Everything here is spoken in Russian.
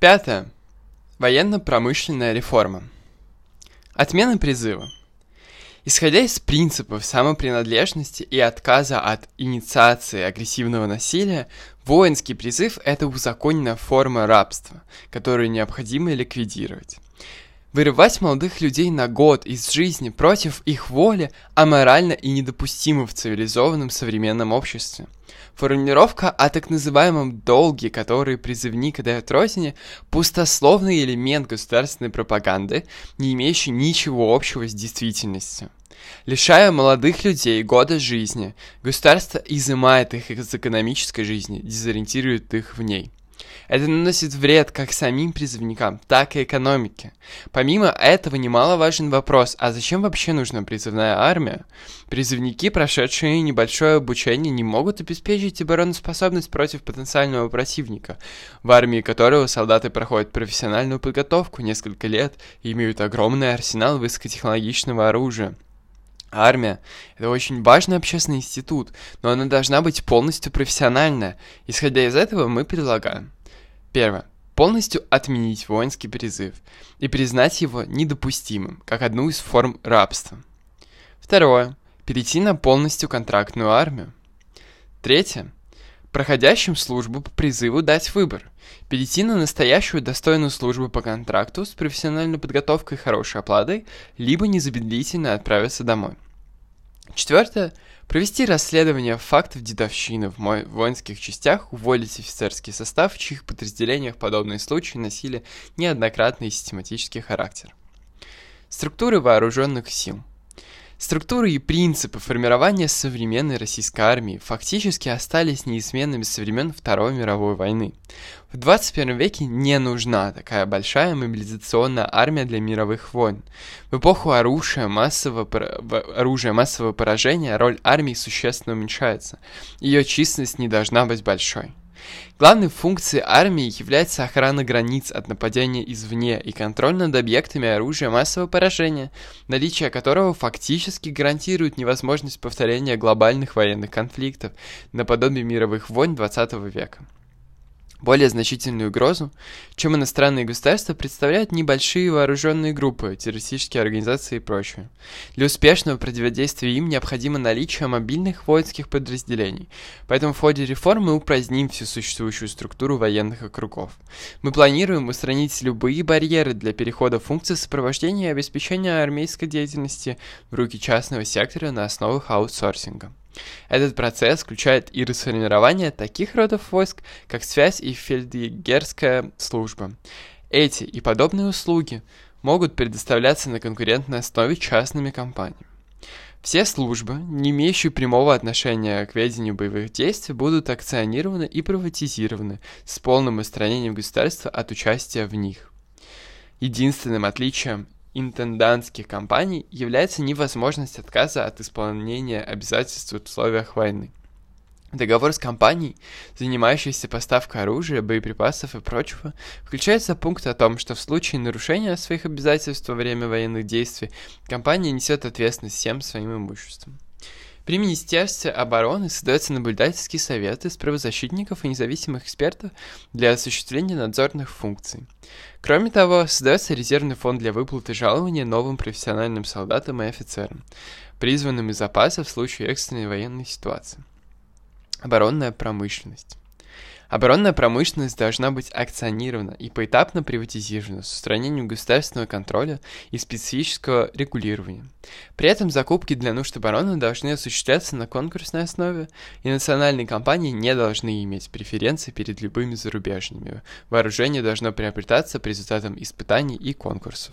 Пятое. Военно-промышленная реформа. Отмена призыва. Исходя из принципов самопринадлежности и отказа от инициации агрессивного насилия, воинский призыв – это узаконенная форма рабства, которую необходимо ликвидировать. Вырывать молодых людей на год из жизни против их воли аморально и недопустимо в цивилизованном современном обществе. Формулировка о так называемом «долге», который призывник дает родине, пустословный элемент государственной пропаганды, не имеющий ничего общего с действительностью. Лишая молодых людей года жизни, государство изымает их из экономической жизни, дезориентирует их в ней. Это наносит вред как самим призывникам, так и экономике. Помимо этого, немаловажен вопрос, а зачем вообще нужна призывная армия? Призывники, прошедшие небольшое обучение, не могут обеспечить обороноспособность против потенциального противника, в армии которого солдаты проходят профессиональную подготовку несколько лет и имеют огромный арсенал высокотехнологичного оружия. Армия – это очень важный общественный институт, но она должна быть полностью профессиональная. Исходя из этого, мы предлагаем Первое. Полностью отменить воинский призыв и признать его недопустимым, как одну из форм рабства. Второе. Перейти на полностью контрактную армию. Третье. Проходящим службу по призыву дать выбор. Перейти на настоящую достойную службу по контракту с профессиональной подготовкой и хорошей оплатой, либо незамедлительно отправиться домой. Четвертое. Провести расследование фактов дедовщины в воинских частях, уволить офицерский состав, в чьих подразделениях подобные случаи носили неоднократный и систематический характер. Структуры вооруженных сил – Структуры и принципы формирования современной российской армии фактически остались неизменными со времен Второй мировой войны. В 21 веке не нужна такая большая мобилизационная армия для мировых войн. В эпоху оружия массового, оружия массового поражения роль армии существенно уменьшается. Ее численность не должна быть большой. Главной функцией армии является охрана границ от нападения извне и контроль над объектами оружия массового поражения, наличие которого фактически гарантирует невозможность повторения глобальных военных конфликтов наподобие мировых войн 20 века. Более значительную угрозу, чем иностранные государства, представляют небольшие вооруженные группы, террористические организации и прочее. Для успешного противодействия им необходимо наличие мобильных воинских подразделений, поэтому в ходе реформ мы упраздним всю существующую структуру военных округов. Мы планируем устранить любые барьеры для перехода функций сопровождения и обеспечения армейской деятельности в руки частного сектора на основах аутсорсинга. Этот процесс включает и расформирование таких родов войск, как связь и фельдъегерская служба. Эти и подобные услуги могут предоставляться на конкурентной основе частными компаниями. Все службы, не имеющие прямого отношения к ведению боевых действий, будут акционированы и приватизированы с полным устранением государства от участия в них. Единственным отличием интендантских компаний является невозможность отказа от исполнения обязательств в условиях войны. Договор с компанией, занимающейся поставкой оружия, боеприпасов и прочего, включается пункт о том, что в случае нарушения своих обязательств во время военных действий компания несет ответственность всем своим имуществом. При Министерстве обороны создается наблюдательский совет из правозащитников и независимых экспертов для осуществления надзорных функций. Кроме того, создается резервный фонд для выплаты жалования новым профессиональным солдатам и офицерам, призванным из запаса в случае экстренной военной ситуации. Оборонная промышленность. Оборонная промышленность должна быть акционирована и поэтапно приватизирована с устранением государственного контроля и специфического регулирования. При этом закупки для нужд обороны должны осуществляться на конкурсной основе, и национальные компании не должны иметь преференции перед любыми зарубежными. Вооружение должно приобретаться по результатам испытаний и конкурсов.